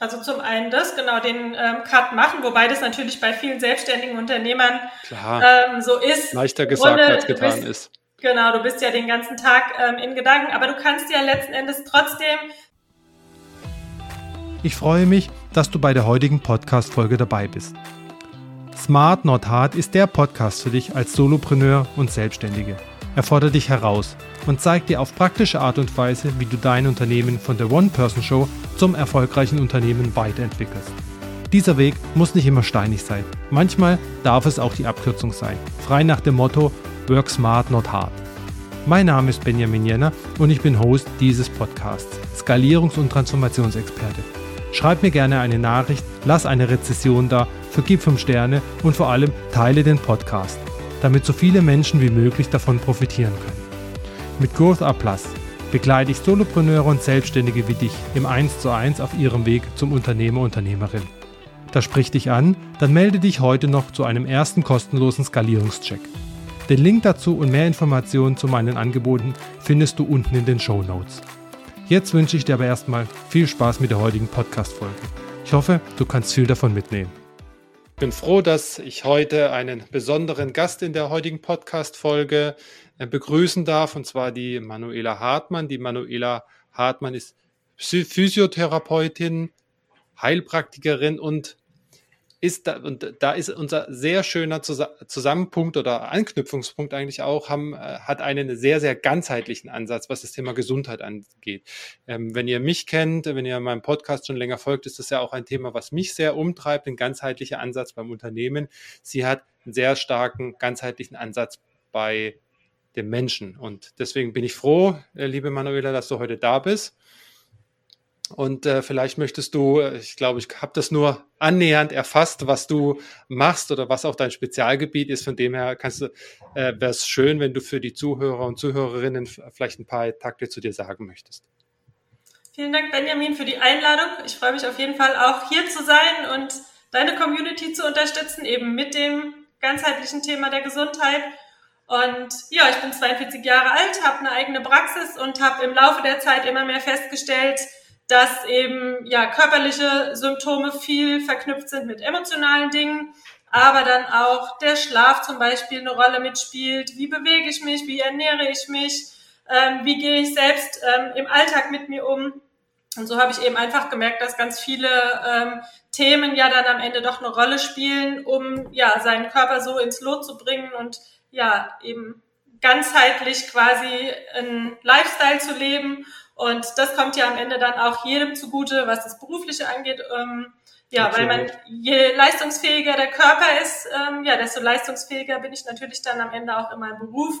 Also zum einen das, genau, den ähm, Cut machen, wobei das natürlich bei vielen selbstständigen Unternehmern ähm, so ist. Leichter gesagt als getan bist, ist. Genau, du bist ja den ganzen Tag ähm, in Gedanken, aber du kannst ja letzten Endes trotzdem. Ich freue mich, dass du bei der heutigen Podcast-Folge dabei bist. Smart Not Hard ist der Podcast für dich als Solopreneur und Selbstständige. Er fordert dich heraus und zeigt dir auf praktische Art und Weise, wie du dein Unternehmen von der One-Person-Show zum erfolgreichen Unternehmen weiterentwickelst. Dieser Weg muss nicht immer steinig sein. Manchmal darf es auch die Abkürzung sein. Frei nach dem Motto Work Smart, Not Hard. Mein Name ist Benjamin Jenner und ich bin Host dieses Podcasts, Skalierungs- und Transformationsexperte. Schreib mir gerne eine Nachricht, lass eine Rezession da, vergib 5 Sterne und vor allem teile den Podcast, damit so viele Menschen wie möglich davon profitieren können. Mit Growth Up Plus begleite ich Solopreneure und Selbstständige wie dich im 1 zu 1 auf ihrem Weg zum Unternehmer, Unternehmerin. Das spricht dich an, dann melde dich heute noch zu einem ersten kostenlosen Skalierungscheck. Den Link dazu und mehr Informationen zu meinen Angeboten findest du unten in den Show Notes. Jetzt wünsche ich dir aber erstmal viel Spaß mit der heutigen Podcast-Folge. Ich hoffe, du kannst viel davon mitnehmen. Ich bin froh, dass ich heute einen besonderen Gast in der heutigen Podcast-Folge äh, begrüßen darf, und zwar die Manuela Hartmann. Die Manuela Hartmann ist Physiotherapeutin, Heilpraktikerin und ist da, und da ist unser sehr schöner Zusammenpunkt oder Anknüpfungspunkt eigentlich auch, haben, äh, hat einen sehr, sehr ganzheitlichen Ansatz, was das Thema Gesundheit angeht. Ähm, wenn ihr mich kennt, wenn ihr meinem Podcast schon länger folgt, ist das ja auch ein Thema, was mich sehr umtreibt, ein ganzheitlicher Ansatz beim Unternehmen. Sie hat einen sehr starken ganzheitlichen Ansatz bei dem Menschen. Und deswegen bin ich froh, äh, liebe Manuela, dass du heute da bist. Und äh, vielleicht möchtest du, äh, ich glaube, ich habe das nur annähernd erfasst, was du machst oder was auch dein Spezialgebiet ist. Von dem her kannst du, äh, wäre es schön, wenn du für die Zuhörer und Zuhörerinnen vielleicht ein paar Takte zu dir sagen möchtest. Vielen Dank, Benjamin, für die Einladung. Ich freue mich auf jeden Fall auch hier zu sein und deine Community zu unterstützen, eben mit dem ganzheitlichen Thema der Gesundheit und ja, ich bin 42 Jahre alt, habe eine eigene Praxis und habe im Laufe der Zeit immer mehr festgestellt, dass eben ja körperliche Symptome viel verknüpft sind mit emotionalen Dingen, aber dann auch der Schlaf zum Beispiel eine Rolle mitspielt. Wie bewege ich mich? Wie ernähre ich mich? Ähm, wie gehe ich selbst ähm, im Alltag mit mir um? Und so habe ich eben einfach gemerkt, dass ganz viele ähm, Themen ja dann am Ende doch eine Rolle spielen, um ja seinen Körper so ins Lot zu bringen und ja, eben ganzheitlich quasi ein Lifestyle zu leben. Und das kommt ja am Ende dann auch jedem zugute, was das Berufliche angeht. Ähm, ja, Absolut. weil man, je leistungsfähiger der Körper ist, ähm, ja, desto leistungsfähiger bin ich natürlich dann am Ende auch in meinem Beruf,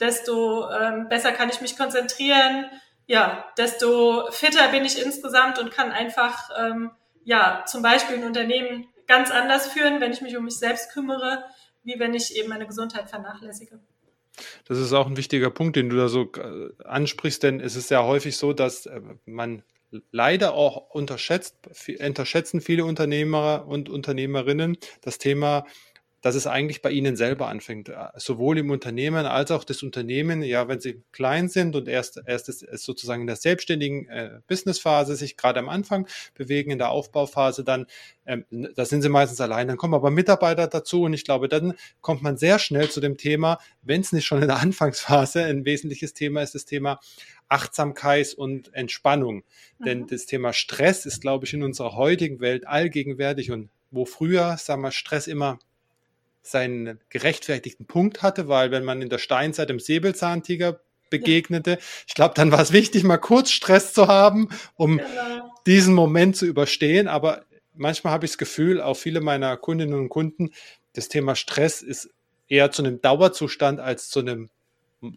desto ähm, besser kann ich mich konzentrieren, ja, desto fitter bin ich insgesamt und kann einfach, ähm, ja, zum Beispiel ein Unternehmen ganz anders führen, wenn ich mich um mich selbst kümmere, wie wenn ich eben meine Gesundheit vernachlässige. Das ist auch ein wichtiger Punkt, den du da so äh, ansprichst, denn es ist ja häufig so, dass äh, man leider auch unterschätzt, unterschätzen viele Unternehmer und Unternehmerinnen das Thema dass es eigentlich bei Ihnen selber anfängt, äh, sowohl im Unternehmen als auch das Unternehmen, ja, wenn Sie klein sind und erst, erst ist, ist sozusagen in der selbstständigen äh, Businessphase sich gerade am Anfang bewegen, in der Aufbauphase, dann, ähm, da sind Sie meistens allein, dann kommen aber Mitarbeiter dazu und ich glaube, dann kommt man sehr schnell zu dem Thema, wenn es nicht schon in der Anfangsphase ein wesentliches Thema ist, das Thema Achtsamkeit und Entspannung. Mhm. Denn das Thema Stress ist, glaube ich, in unserer heutigen Welt allgegenwärtig und wo früher, sagen wir, Stress immer seinen gerechtfertigten Punkt hatte, weil wenn man in der Steinzeit im Säbelzahntiger begegnete, ich glaube, dann war es wichtig, mal kurz Stress zu haben, um genau. diesen Moment zu überstehen. Aber manchmal habe ich das Gefühl, auch viele meiner Kundinnen und Kunden, das Thema Stress ist eher zu einem Dauerzustand als zu einem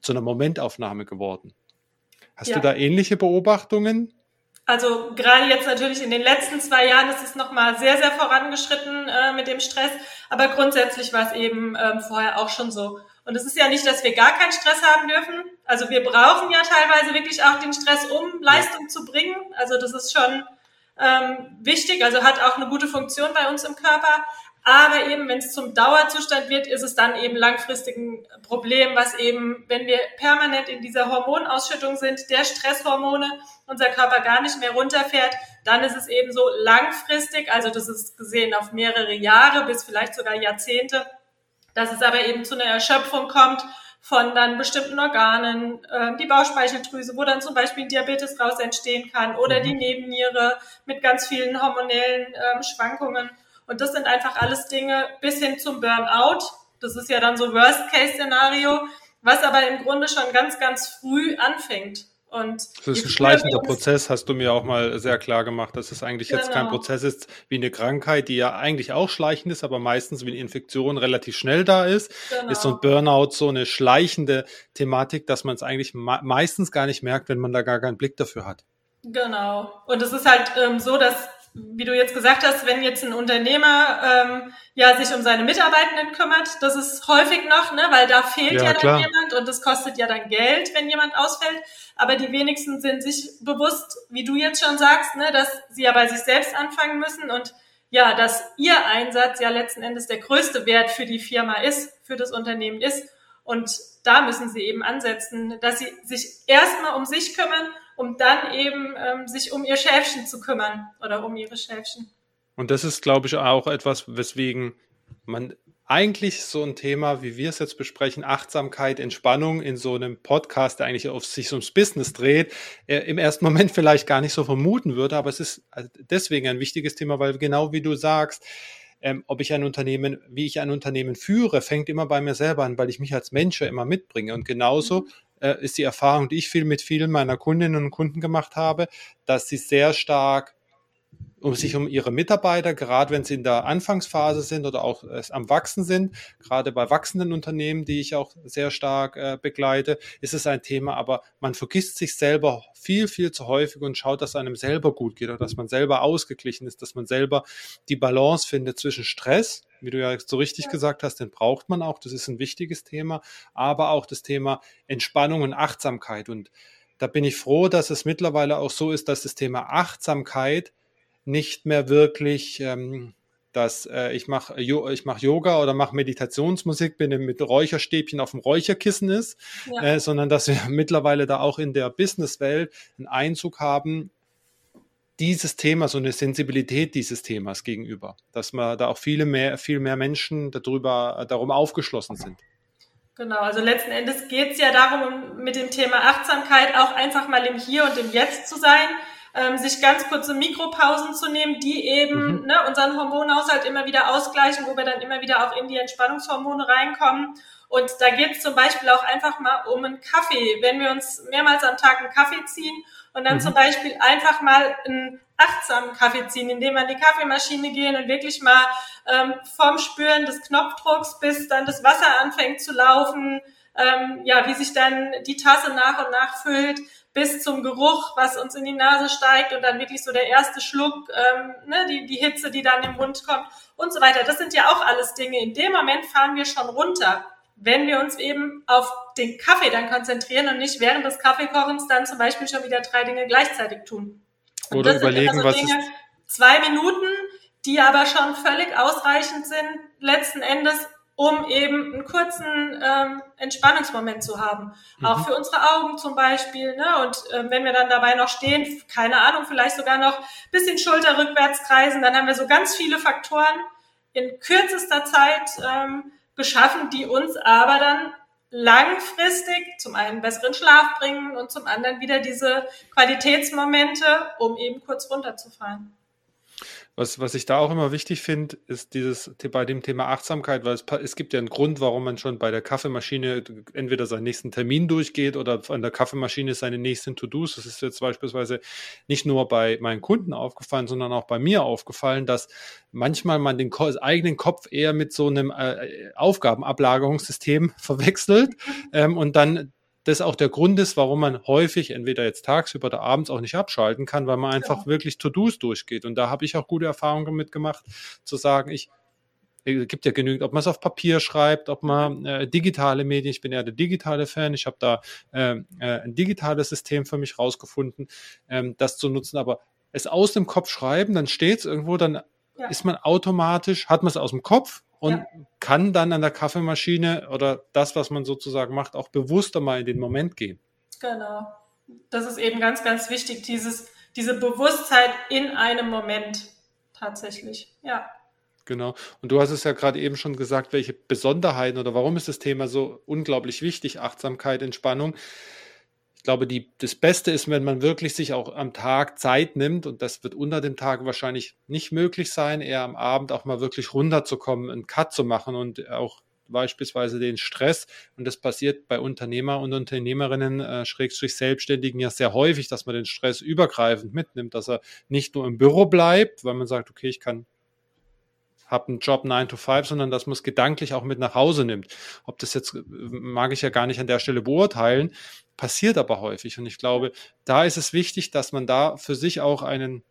zu einer Momentaufnahme geworden. Hast ja. du da ähnliche Beobachtungen? Also gerade jetzt natürlich in den letzten zwei Jahren ist es nochmal sehr, sehr vorangeschritten äh, mit dem Stress. Aber grundsätzlich war es eben ähm, vorher auch schon so. Und es ist ja nicht, dass wir gar keinen Stress haben dürfen. Also wir brauchen ja teilweise wirklich auch den Stress, um Leistung zu bringen. Also das ist schon ähm, wichtig, also hat auch eine gute Funktion bei uns im Körper. Aber eben, wenn es zum Dauerzustand wird, ist es dann eben langfristig ein Problem, was eben, wenn wir permanent in dieser Hormonausschüttung sind, der Stresshormone, unser Körper gar nicht mehr runterfährt, dann ist es eben so langfristig, also das ist gesehen auf mehrere Jahre bis vielleicht sogar Jahrzehnte, dass es aber eben zu einer Erschöpfung kommt von dann bestimmten Organen, äh, die Bauchspeicheldrüse, wo dann zum Beispiel Diabetes raus entstehen kann oder mhm. die Nebenniere mit ganz vielen hormonellen ähm, Schwankungen. Und das sind einfach alles Dinge bis hin zum Burnout. Das ist ja dann so Worst-Case-Szenario, was aber im Grunde schon ganz, ganz früh anfängt. Und das ist ein schleichender Prozess, hast du mir auch mal sehr klar gemacht, dass es eigentlich genau. jetzt kein genau. Prozess ist wie eine Krankheit, die ja eigentlich auch schleichend ist, aber meistens wie eine Infektion relativ schnell da ist. Genau. Ist so ein Burnout so eine schleichende Thematik, dass man es eigentlich meistens gar nicht merkt, wenn man da gar keinen Blick dafür hat. Genau. Und es ist halt ähm, so, dass wie du jetzt gesagt hast, wenn jetzt ein Unternehmer ähm, ja sich um seine Mitarbeitenden kümmert, das ist häufig noch, ne, weil da fehlt ja, ja dann klar. jemand und das kostet ja dann Geld, wenn jemand ausfällt. Aber die wenigsten sind sich bewusst, wie du jetzt schon sagst, ne, dass sie ja bei sich selbst anfangen müssen und ja, dass ihr Einsatz ja letzten Endes der größte Wert für die Firma ist, für das Unternehmen ist. Und da müssen sie eben ansetzen, dass sie sich erstmal um sich kümmern um dann eben ähm, sich um ihr Schäfchen zu kümmern oder um ihre Schäfchen. Und das ist, glaube ich, auch etwas, weswegen man eigentlich so ein Thema, wie wir es jetzt besprechen, Achtsamkeit, Entspannung in so einem Podcast, der eigentlich auf sich ums Business dreht, äh, im ersten Moment vielleicht gar nicht so vermuten würde, aber es ist äh, deswegen ein wichtiges Thema, weil genau wie du sagst, ähm, ob ich ein Unternehmen, wie ich ein Unternehmen führe, fängt immer bei mir selber an, weil ich mich als Mensch ja immer mitbringe. Und genauso mhm äh, ist die Erfahrung, die ich viel mit vielen meiner Kundinnen und Kunden gemacht habe, dass sie sehr stark um sich um ihre Mitarbeiter, gerade wenn sie in der Anfangsphase sind oder auch äh, am Wachsen sind, gerade bei wachsenden Unternehmen, die ich auch sehr stark äh, begleite, ist es ein Thema, aber man vergisst sich selber viel, viel zu häufig und schaut, dass einem selber gut geht oder dass man selber ausgeglichen ist, dass man selber die Balance findet zwischen Stress, wie du ja so richtig gesagt hast, den braucht man auch, das ist ein wichtiges Thema, aber auch das Thema Entspannung und Achtsamkeit. Und da bin ich froh, dass es mittlerweile auch so ist, dass das Thema Achtsamkeit nicht mehr wirklich, ähm, dass äh, ich mache ich mach Yoga oder mache Meditationsmusik, bin mit Räucherstäbchen auf dem Räucherkissen ist, ja. äh, sondern dass wir mittlerweile da auch in der Businesswelt einen Einzug haben, dieses Thema, so eine Sensibilität dieses Themas gegenüber, dass man da auch viele mehr, viel mehr Menschen darüber, darum aufgeschlossen sind. Genau, also letzten Endes geht es ja darum, mit dem Thema Achtsamkeit auch einfach mal im Hier und im Jetzt zu sein ähm, sich ganz kurze Mikropausen zu nehmen, die eben mhm. ne, unseren Hormonhaushalt immer wieder ausgleichen, wo wir dann immer wieder auch in die Entspannungshormone reinkommen. Und da geht es zum Beispiel auch einfach mal um einen Kaffee. Wenn wir uns mehrmals am Tag einen Kaffee ziehen und dann mhm. zum Beispiel einfach mal einen achtsamen Kaffee ziehen, indem wir an die Kaffeemaschine gehen und wirklich mal ähm, vom Spüren des Knopfdrucks bis dann das Wasser anfängt zu laufen, ähm, ja, wie sich dann die Tasse nach und nach füllt, bis zum Geruch, was uns in die Nase steigt und dann wirklich so der erste Schluck, ähm, ne, die, die Hitze, die dann im Mund kommt und so weiter. Das sind ja auch alles Dinge. In dem Moment fahren wir schon runter, wenn wir uns eben auf den Kaffee dann konzentrieren und nicht während des Kaffeekochens dann zum Beispiel schon wieder drei Dinge gleichzeitig tun. Und Oder überlegen, so was Dinge, ist zwei Minuten, die aber schon völlig ausreichend sind, letzten Endes um eben einen kurzen ähm, Entspannungsmoment zu haben. Mhm. Auch für unsere Augen zum Beispiel. Ne? Und äh, wenn wir dann dabei noch stehen, keine Ahnung, vielleicht sogar noch bisschen Schulter rückwärts kreisen, dann haben wir so ganz viele Faktoren in kürzester Zeit ähm, geschaffen, die uns aber dann langfristig zum einen besseren Schlaf bringen und zum anderen wieder diese Qualitätsmomente, um eben kurz runterzufahren. Was, was ich da auch immer wichtig finde, ist dieses bei dem Thema Achtsamkeit, weil es, es gibt ja einen Grund, warum man schon bei der Kaffeemaschine entweder seinen nächsten Termin durchgeht oder an der Kaffeemaschine seine nächsten To-Dos. Das ist jetzt beispielsweise nicht nur bei meinen Kunden aufgefallen, sondern auch bei mir aufgefallen, dass manchmal man den eigenen Kopf eher mit so einem äh, Aufgabenablagerungssystem verwechselt ähm, und dann das auch der Grund ist, warum man häufig entweder jetzt tagsüber oder abends auch nicht abschalten kann, weil man einfach ja. wirklich To-Dos durchgeht. Und da habe ich auch gute Erfahrungen mitgemacht, zu sagen, ich es gibt ja genügend, ob man es auf Papier schreibt, ob man äh, digitale Medien, ich bin ja der digitale Fan, ich habe da äh, äh, ein digitales System für mich rausgefunden, ähm, das zu nutzen, aber es aus dem Kopf schreiben, dann steht es irgendwo, dann ja. ist man automatisch, hat man es aus dem Kopf und ja. kann dann an der Kaffeemaschine oder das, was man sozusagen macht, auch bewusster mal in den Moment gehen. Genau. Das ist eben ganz, ganz wichtig, dieses, diese Bewusstheit in einem Moment tatsächlich. Ja. Genau. Und du hast es ja gerade eben schon gesagt, welche Besonderheiten oder warum ist das Thema so unglaublich wichtig, Achtsamkeit, Entspannung. Ich glaube, die, das Beste ist, wenn man wirklich sich auch am Tag Zeit nimmt, und das wird unter dem Tag wahrscheinlich nicht möglich sein, eher am Abend auch mal wirklich runterzukommen, einen Cut zu machen und auch beispielsweise den Stress. Und das passiert bei Unternehmer und Unternehmerinnen, äh, Schrägstrich Selbstständigen ja sehr häufig, dass man den Stress übergreifend mitnimmt, dass er nicht nur im Büro bleibt, weil man sagt, okay, ich kann habe einen Job 9 to 5, sondern dass man es gedanklich auch mit nach Hause nimmt. Ob das jetzt, mag ich ja gar nicht an der Stelle beurteilen, passiert aber häufig. Und ich glaube, da ist es wichtig, dass man da für sich auch einen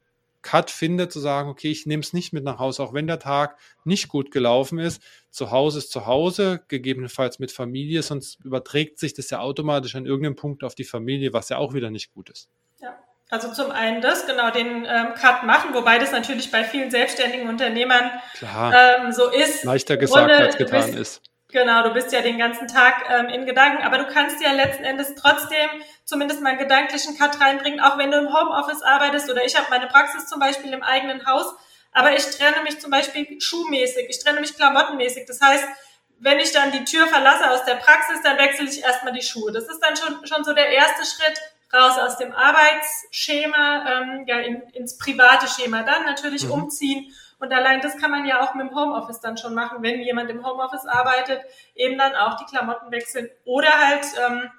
Cut findet, zu sagen, okay, ich nehme es nicht mit nach Hause, auch wenn der Tag nicht gut gelaufen ist. Zu Hause ist zu Hause, gegebenenfalls mit Familie, sonst überträgt sich das ja automatisch an irgendeinem Punkt auf die Familie, was ja auch wieder nicht gut ist. Ja, also zum einen das, genau, den ähm, Cut machen, wobei das natürlich bei vielen selbstständigen Unternehmern ähm, so ist. Leichter gesagt Grunde, als getan bist, ist. Genau, du bist ja den ganzen Tag ähm, in Gedanken, aber du kannst ja letzten Endes trotzdem zumindest mal einen gedanklichen Cut reinbringen, auch wenn du im Homeoffice arbeitest oder ich habe meine Praxis zum Beispiel im eigenen Haus, aber ich trenne mich zum Beispiel schuhmäßig, ich trenne mich klamottenmäßig. Das heißt, wenn ich dann die Tür verlasse aus der Praxis, dann wechsle ich erstmal die Schuhe. Das ist dann schon, schon so der erste Schritt raus aus dem Arbeitsschema, ähm, ja, in, ins private Schema. Dann natürlich mhm. umziehen. Und allein das kann man ja auch mit dem Homeoffice dann schon machen, wenn jemand im Homeoffice arbeitet, eben dann auch die Klamotten wechseln. Oder halt, ähm,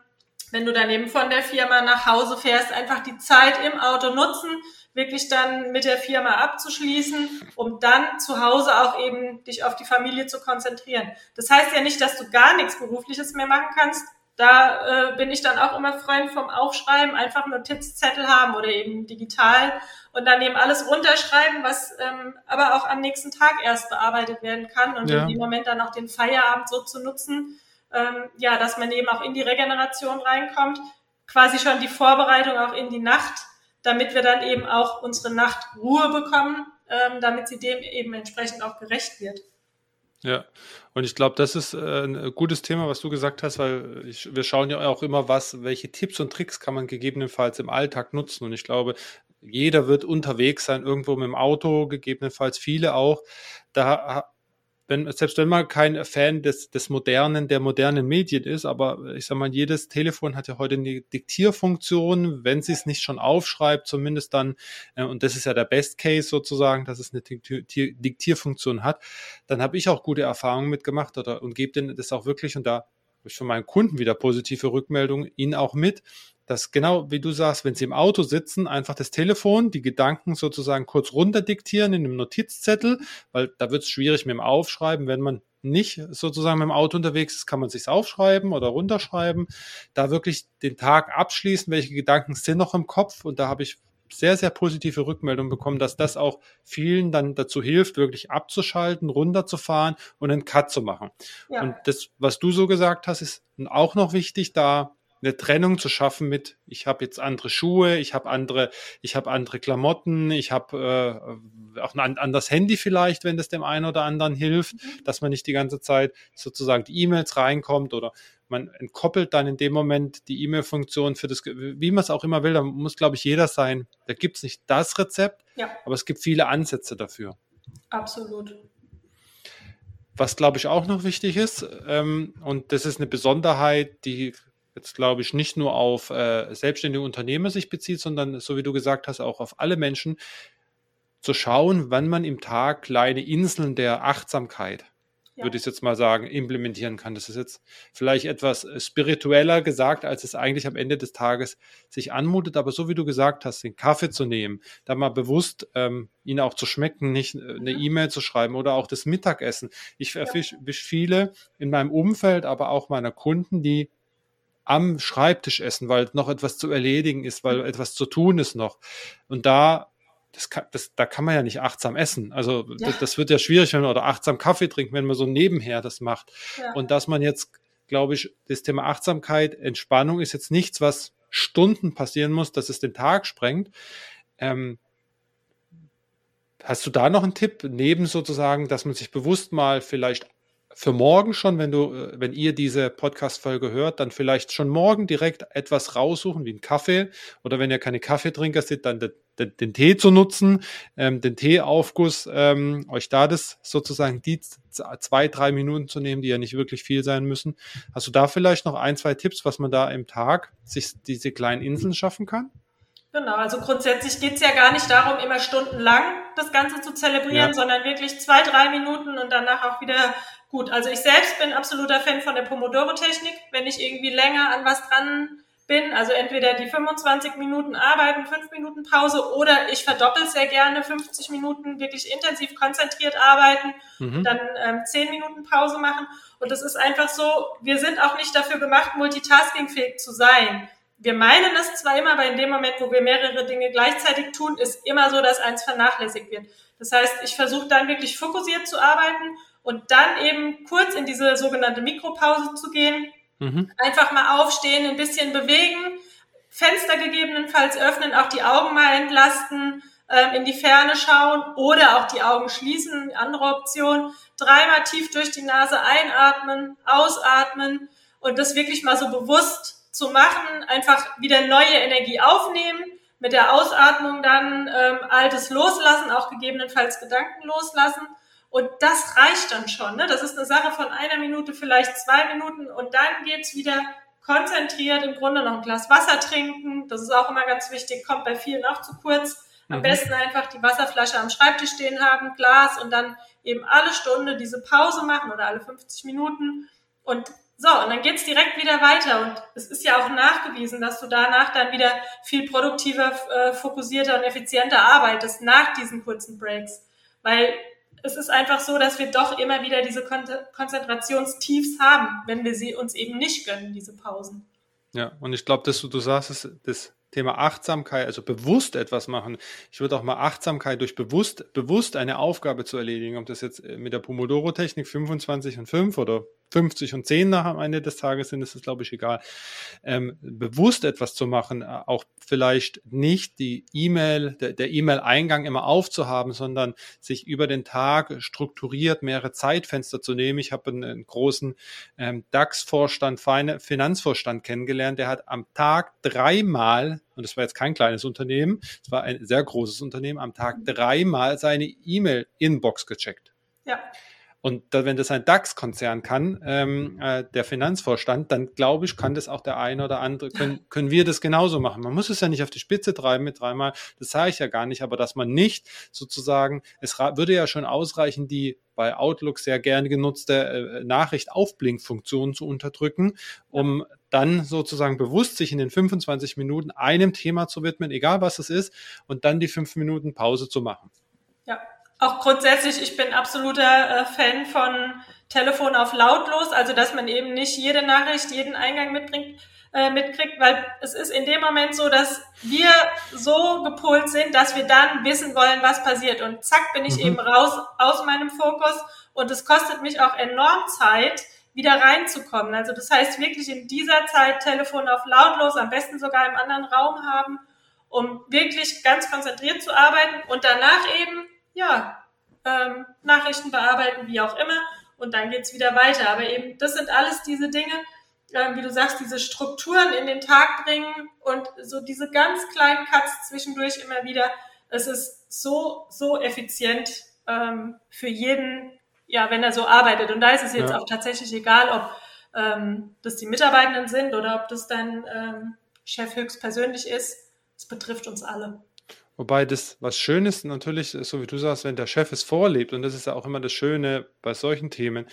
wenn du dann eben von der Firma nach Hause fährst, einfach die Zeit im Auto nutzen, wirklich dann mit der Firma abzuschließen, um dann zu Hause auch eben dich auf die Familie zu konzentrieren. Das heißt ja nicht, dass du gar nichts Berufliches mehr machen kannst. Da äh, bin ich dann auch immer Freund vom Aufschreiben, einfach Notizzettel haben oder eben digital und dann eben alles runterschreiben, was ähm, aber auch am nächsten Tag erst bearbeitet werden kann und ja. in dem Moment dann auch den Feierabend so zu nutzen, ähm, ja, dass man eben auch in die Regeneration reinkommt, quasi schon die Vorbereitung auch in die Nacht, damit wir dann eben auch unsere Nacht Ruhe bekommen, ähm, damit sie dem eben entsprechend auch gerecht wird. Ja, und ich glaube, das ist äh, ein gutes Thema, was du gesagt hast, weil ich, wir schauen ja auch immer, was, welche Tipps und Tricks kann man gegebenenfalls im Alltag nutzen. Und ich glaube, jeder wird unterwegs sein, irgendwo mit dem Auto, gegebenenfalls viele auch. Da wenn, selbst wenn man kein Fan des, des modernen, der modernen Medien ist, aber ich sag mal, jedes Telefon hat ja heute eine Diktierfunktion, wenn sie es nicht schon aufschreibt, zumindest dann, äh, und das ist ja der Best Case sozusagen, dass es eine Diktierfunktion hat, dann habe ich auch gute Erfahrungen mitgemacht oder und gebe denen das auch wirklich. Und da ich von meinen Kunden wieder positive Rückmeldungen, ihnen auch mit, dass genau wie du sagst, wenn sie im Auto sitzen, einfach das Telefon, die Gedanken sozusagen kurz runter diktieren in einem Notizzettel, weil da wird es schwierig mit dem Aufschreiben, wenn man nicht sozusagen mit dem Auto unterwegs ist, kann man sich aufschreiben oder runterschreiben, da wirklich den Tag abschließen, welche Gedanken sind noch im Kopf und da habe ich sehr, sehr positive Rückmeldungen bekommen, dass das auch vielen dann dazu hilft, wirklich abzuschalten, runterzufahren und einen Cut zu machen. Ja. Und das, was du so gesagt hast, ist auch noch wichtig, da eine Trennung zu schaffen mit, ich habe jetzt andere Schuhe, ich habe andere, ich habe andere Klamotten, ich habe äh, auch ein anderes Handy vielleicht, wenn das dem einen oder anderen hilft, mhm. dass man nicht die ganze Zeit sozusagen die E-Mails reinkommt oder man entkoppelt dann in dem Moment die E-Mail-Funktion für das, wie man es auch immer will, da muss, glaube ich, jeder sein. Da gibt es nicht das Rezept, ja. aber es gibt viele Ansätze dafür. Absolut. Was, glaube ich, auch noch wichtig ist, ähm, und das ist eine Besonderheit, die jetzt glaube ich nicht nur auf äh, selbstständige Unternehmer sich bezieht, sondern so wie du gesagt hast, auch auf alle Menschen, zu schauen, wann man im Tag kleine Inseln der Achtsamkeit, ja. würde ich jetzt mal sagen, implementieren kann. Das ist jetzt vielleicht etwas spiritueller gesagt, als es eigentlich am Ende des Tages sich anmutet, aber so wie du gesagt hast, den Kaffee zu nehmen, da mal bewusst ähm, ihn auch zu schmecken, nicht äh, eine mhm. E-Mail zu schreiben oder auch das Mittagessen. Ich erwische ja. viele in meinem Umfeld, aber auch meiner Kunden, die am Schreibtisch essen, weil noch etwas zu erledigen ist, weil mhm. etwas zu tun ist noch. Und da das kann, das, da kann man ja nicht achtsam essen. Also ja. das, das, wird ja schwierig, wenn man oder achtsam Kaffee trinkt, wenn man so nebenher das macht. Ja. Und dass man jetzt, glaube ich, das Thema Achtsamkeit, Entspannung ist jetzt nichts, was Stunden passieren muss, dass es den Tag sprengt. Ähm, hast du da noch einen Tipp, neben sozusagen, dass man sich bewusst mal vielleicht für morgen schon, wenn du, äh, wenn ihr diese Podcast-Folge hört, dann vielleicht schon morgen direkt etwas raussuchen, wie einen Kaffee. Oder wenn ihr keine Kaffeetrinker seid, dann den, den, den Tee zu nutzen, ähm, den Teeaufguss, ähm, euch da das sozusagen die zwei, drei Minuten zu nehmen, die ja nicht wirklich viel sein müssen. Hast du da vielleicht noch ein, zwei Tipps, was man da im Tag sich diese kleinen Inseln schaffen kann? Genau, also grundsätzlich geht es ja gar nicht darum, immer stundenlang das Ganze zu zelebrieren, ja. sondern wirklich zwei, drei Minuten und danach auch wieder gut. Also ich selbst bin absoluter Fan von der Pomodoro-Technik. Wenn ich irgendwie länger an was dran bin, also entweder die 25 Minuten arbeiten, 5 Minuten Pause oder ich verdoppel sehr gerne 50 Minuten wirklich intensiv konzentriert arbeiten, mhm. dann ähm, 10 Minuten Pause machen. Und das ist einfach so, wir sind auch nicht dafür gemacht, multitaskingfähig zu sein wir meinen es zwar immer, aber in dem Moment, wo wir mehrere Dinge gleichzeitig tun, ist immer so, dass eins vernachlässigt wird. Das heißt, ich versuche dann wirklich fokussiert zu arbeiten und dann eben kurz in diese sogenannte Mikropause zu gehen. Mhm. Einfach mal aufstehen, ein bisschen bewegen, Fenster gegebenenfalls öffnen, auch die Augen mal entlasten, äh, in die Ferne schauen oder auch die Augen schließen, andere Option. Dreimal tief durch die Nase einatmen, ausatmen und das wirklich mal so bewusst zu machen, einfach wieder neue Energie aufnehmen, mit der Ausatmung dann ähm, Altes loslassen, auch gegebenenfalls Gedanken loslassen. Und das reicht dann schon. Ne? Das ist eine Sache von einer Minute, vielleicht zwei Minuten und dann geht's wieder konzentriert im Grunde noch ein Glas Wasser trinken. Das ist auch immer ganz wichtig, kommt bei vielen auch zu kurz. Am mhm. besten einfach die Wasserflasche am Schreibtisch stehen haben, Glas und dann eben alle Stunde diese Pause machen oder alle 50 Minuten und so, und dann geht's direkt wieder weiter. Und es ist ja auch nachgewiesen, dass du danach dann wieder viel produktiver, äh, fokussierter und effizienter arbeitest nach diesen kurzen Breaks. Weil es ist einfach so, dass wir doch immer wieder diese Kon Konzentrationstiefs haben, wenn wir sie uns eben nicht gönnen, diese Pausen. Ja, und ich glaube, dass du, du sagst, das, das Thema Achtsamkeit, also bewusst etwas machen. Ich würde auch mal Achtsamkeit durch bewusst, bewusst eine Aufgabe zu erledigen, ob das jetzt mit der Pomodoro-Technik 25 und 5 oder 50 und 10 nach am Ende des Tages sind, ist es, glaube ich, egal. Ähm, bewusst etwas zu machen, äh, auch vielleicht nicht die E-Mail, der, der E-Mail-Eingang immer aufzuhaben, sondern sich über den Tag strukturiert mehrere Zeitfenster zu nehmen. Ich habe einen, einen großen ähm, DAX-Vorstand, Finanzvorstand kennengelernt, der hat am Tag dreimal und das war jetzt kein kleines Unternehmen, es war ein sehr großes Unternehmen, am Tag dreimal seine E-Mail-Inbox gecheckt. Ja. Und wenn das ein DAX-Konzern kann, ähm, äh, der Finanzvorstand, dann glaube ich, kann das auch der eine oder andere, können, können wir das genauso machen. Man muss es ja nicht auf die Spitze treiben mit dreimal, das sage ich ja gar nicht, aber dass man nicht sozusagen, es würde ja schon ausreichen, die bei Outlook sehr gerne genutzte äh, Nachricht-Aufblink-Funktion zu unterdrücken, um dann sozusagen bewusst sich in den 25 Minuten einem Thema zu widmen, egal was es ist, und dann die fünf Minuten Pause zu machen. Ja, auch grundsätzlich, ich bin absoluter äh, Fan von Telefon auf lautlos, also dass man eben nicht jede Nachricht, jeden Eingang mitbringt, äh, mitkriegt, weil es ist in dem Moment so, dass wir so gepolt sind, dass wir dann wissen wollen, was passiert. Und zack, bin ich mhm. eben raus aus meinem Fokus und es kostet mich auch enorm Zeit, wieder reinzukommen. Also das heißt wirklich in dieser Zeit Telefon auf lautlos, am besten sogar im anderen Raum haben, um wirklich ganz konzentriert zu arbeiten und danach eben ja, ähm, Nachrichten bearbeiten, wie auch immer, und dann geht's wieder weiter. Aber eben, das sind alles diese Dinge, äh, wie du sagst, diese Strukturen in den Tag bringen und so diese ganz kleinen Cuts zwischendurch immer wieder. Es ist so, so effizient ähm, für jeden, ja, wenn er so arbeitet. Und da ist es jetzt ja. auch tatsächlich egal, ob ähm, das die Mitarbeitenden sind oder ob das dein ähm, Chef höchstpersönlich ist. Es betrifft uns alle. Wobei das, was schön ist, natürlich, so wie du sagst, wenn der Chef es vorlebt, und das ist ja auch immer das Schöne bei solchen Themen,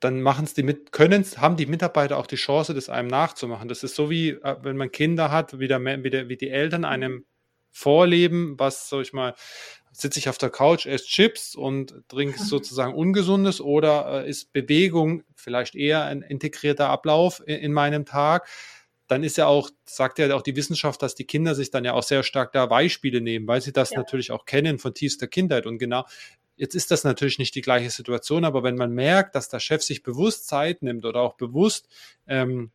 dann machen es die mit, können, haben die Mitarbeiter auch die Chance, das einem nachzumachen. Das ist so wie, äh, wenn man Kinder hat, wie, der, wie, der, wie die Eltern einem vorleben, was, sag ich mal, sitze ich auf der Couch, esse Chips und trinke sozusagen Ungesundes oder äh, ist Bewegung vielleicht eher ein integrierter Ablauf in, in meinem Tag dann ist ja auch, sagt ja auch die Wissenschaft, dass die Kinder sich dann ja auch sehr stark da Beispiele nehmen, weil sie das ja. natürlich auch kennen von tiefster Kindheit. Und genau, jetzt ist das natürlich nicht die gleiche Situation, aber wenn man merkt, dass der Chef sich bewusst Zeit nimmt oder auch bewusst ähm,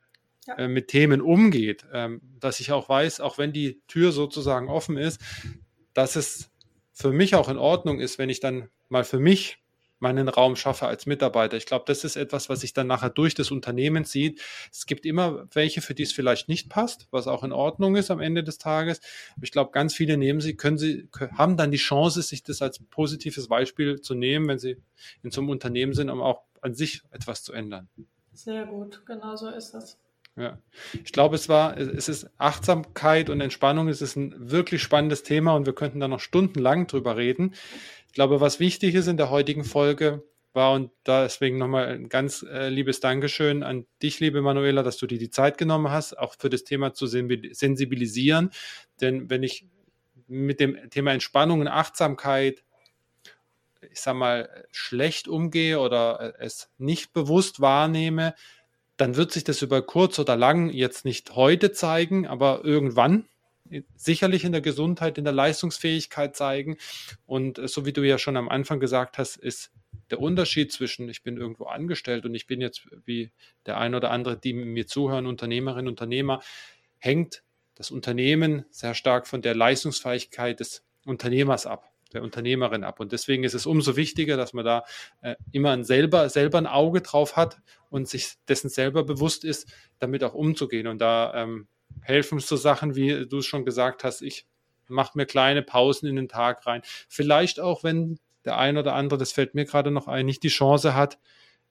ja. äh, mit Themen umgeht, ähm, dass ich auch weiß, auch wenn die Tür sozusagen offen ist, dass es für mich auch in Ordnung ist, wenn ich dann mal für mich meinen Raum schaffe als Mitarbeiter. Ich glaube, das ist etwas, was sich dann nachher durch das Unternehmen sieht. Es gibt immer welche, für die es vielleicht nicht passt, was auch in Ordnung ist am Ende des Tages. Ich glaube, ganz viele nehmen sie, können sie, haben dann die Chance, sich das als positives Beispiel zu nehmen, wenn sie in so einem Unternehmen sind, um auch an sich etwas zu ändern. Sehr gut, genau so ist es. Ja, ich glaube, es war, es ist Achtsamkeit und Entspannung, es ist ein wirklich spannendes Thema und wir könnten da noch stundenlang drüber reden. Ich glaube, was wichtig ist in der heutigen Folge war und deswegen nochmal ein ganz äh, liebes Dankeschön an dich, liebe Manuela, dass du dir die Zeit genommen hast, auch für das Thema zu sensibilisieren. Denn wenn ich mit dem Thema Entspannung und Achtsamkeit ich sag mal, schlecht umgehe oder äh, es nicht bewusst wahrnehme, dann wird sich das über kurz oder lang jetzt nicht heute zeigen, aber irgendwann sicherlich in der Gesundheit, in der Leistungsfähigkeit zeigen. Und äh, so wie du ja schon am Anfang gesagt hast, ist der Unterschied zwischen ich bin irgendwo angestellt und ich bin jetzt wie der ein oder andere, die mir zuhören, Unternehmerinnen, Unternehmer, hängt das Unternehmen sehr stark von der Leistungsfähigkeit des Unternehmers ab der Unternehmerin ab. Und deswegen ist es umso wichtiger, dass man da äh, immer ein selber, selber ein Auge drauf hat und sich dessen selber bewusst ist, damit auch umzugehen. Und da ähm, helfen so Sachen, wie du es schon gesagt hast, ich mache mir kleine Pausen in den Tag rein. Vielleicht auch, wenn der ein oder andere, das fällt mir gerade noch ein, nicht die Chance hat,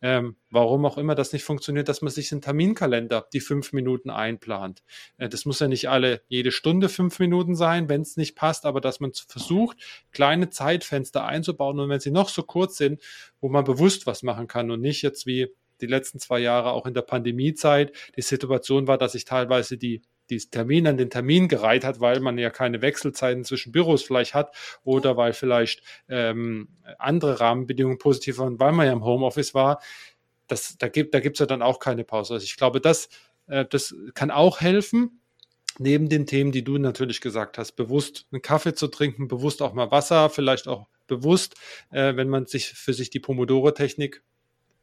ähm, warum auch immer das nicht funktioniert, dass man sich einen Terminkalender die fünf Minuten einplant. Äh, das muss ja nicht alle jede Stunde fünf Minuten sein, wenn es nicht passt, aber dass man versucht, kleine Zeitfenster einzubauen und wenn sie noch so kurz sind, wo man bewusst was machen kann und nicht jetzt wie die letzten zwei Jahre auch in der Pandemiezeit die Situation war, dass ich teilweise die die Termin an den Termin gereiht hat, weil man ja keine Wechselzeiten zwischen Büros vielleicht hat oder weil vielleicht ähm, andere Rahmenbedingungen positiv waren, weil man ja im Homeoffice war. Das, da gibt da gibt's ja dann auch keine Pause. Also ich glaube, das, äh, das kann auch helfen, neben den Themen, die du natürlich gesagt hast, bewusst einen Kaffee zu trinken, bewusst auch mal Wasser, vielleicht auch bewusst, äh, wenn man sich für sich die Pomodoro-Technik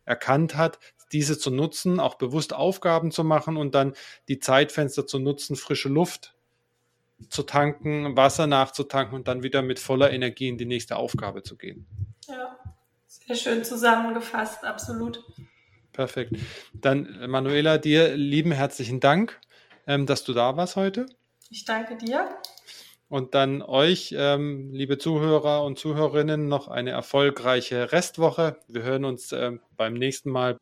erkannt hat, diese zu nutzen, auch bewusst Aufgaben zu machen und dann die Zeitfenster zu nutzen, frische Luft zu tanken, Wasser nachzutanken und dann wieder mit voller Energie in die nächste Aufgabe zu gehen. Ja, sehr schön zusammengefasst, absolut. Perfekt. Dann, Manuela, dir lieben herzlichen Dank, ähm, dass du da warst heute. Ich danke dir. Und dann euch, ähm, liebe Zuhörer und Zuhörerinnen, noch eine erfolgreiche Restwoche. Wir hören uns ähm, beim nächsten Mal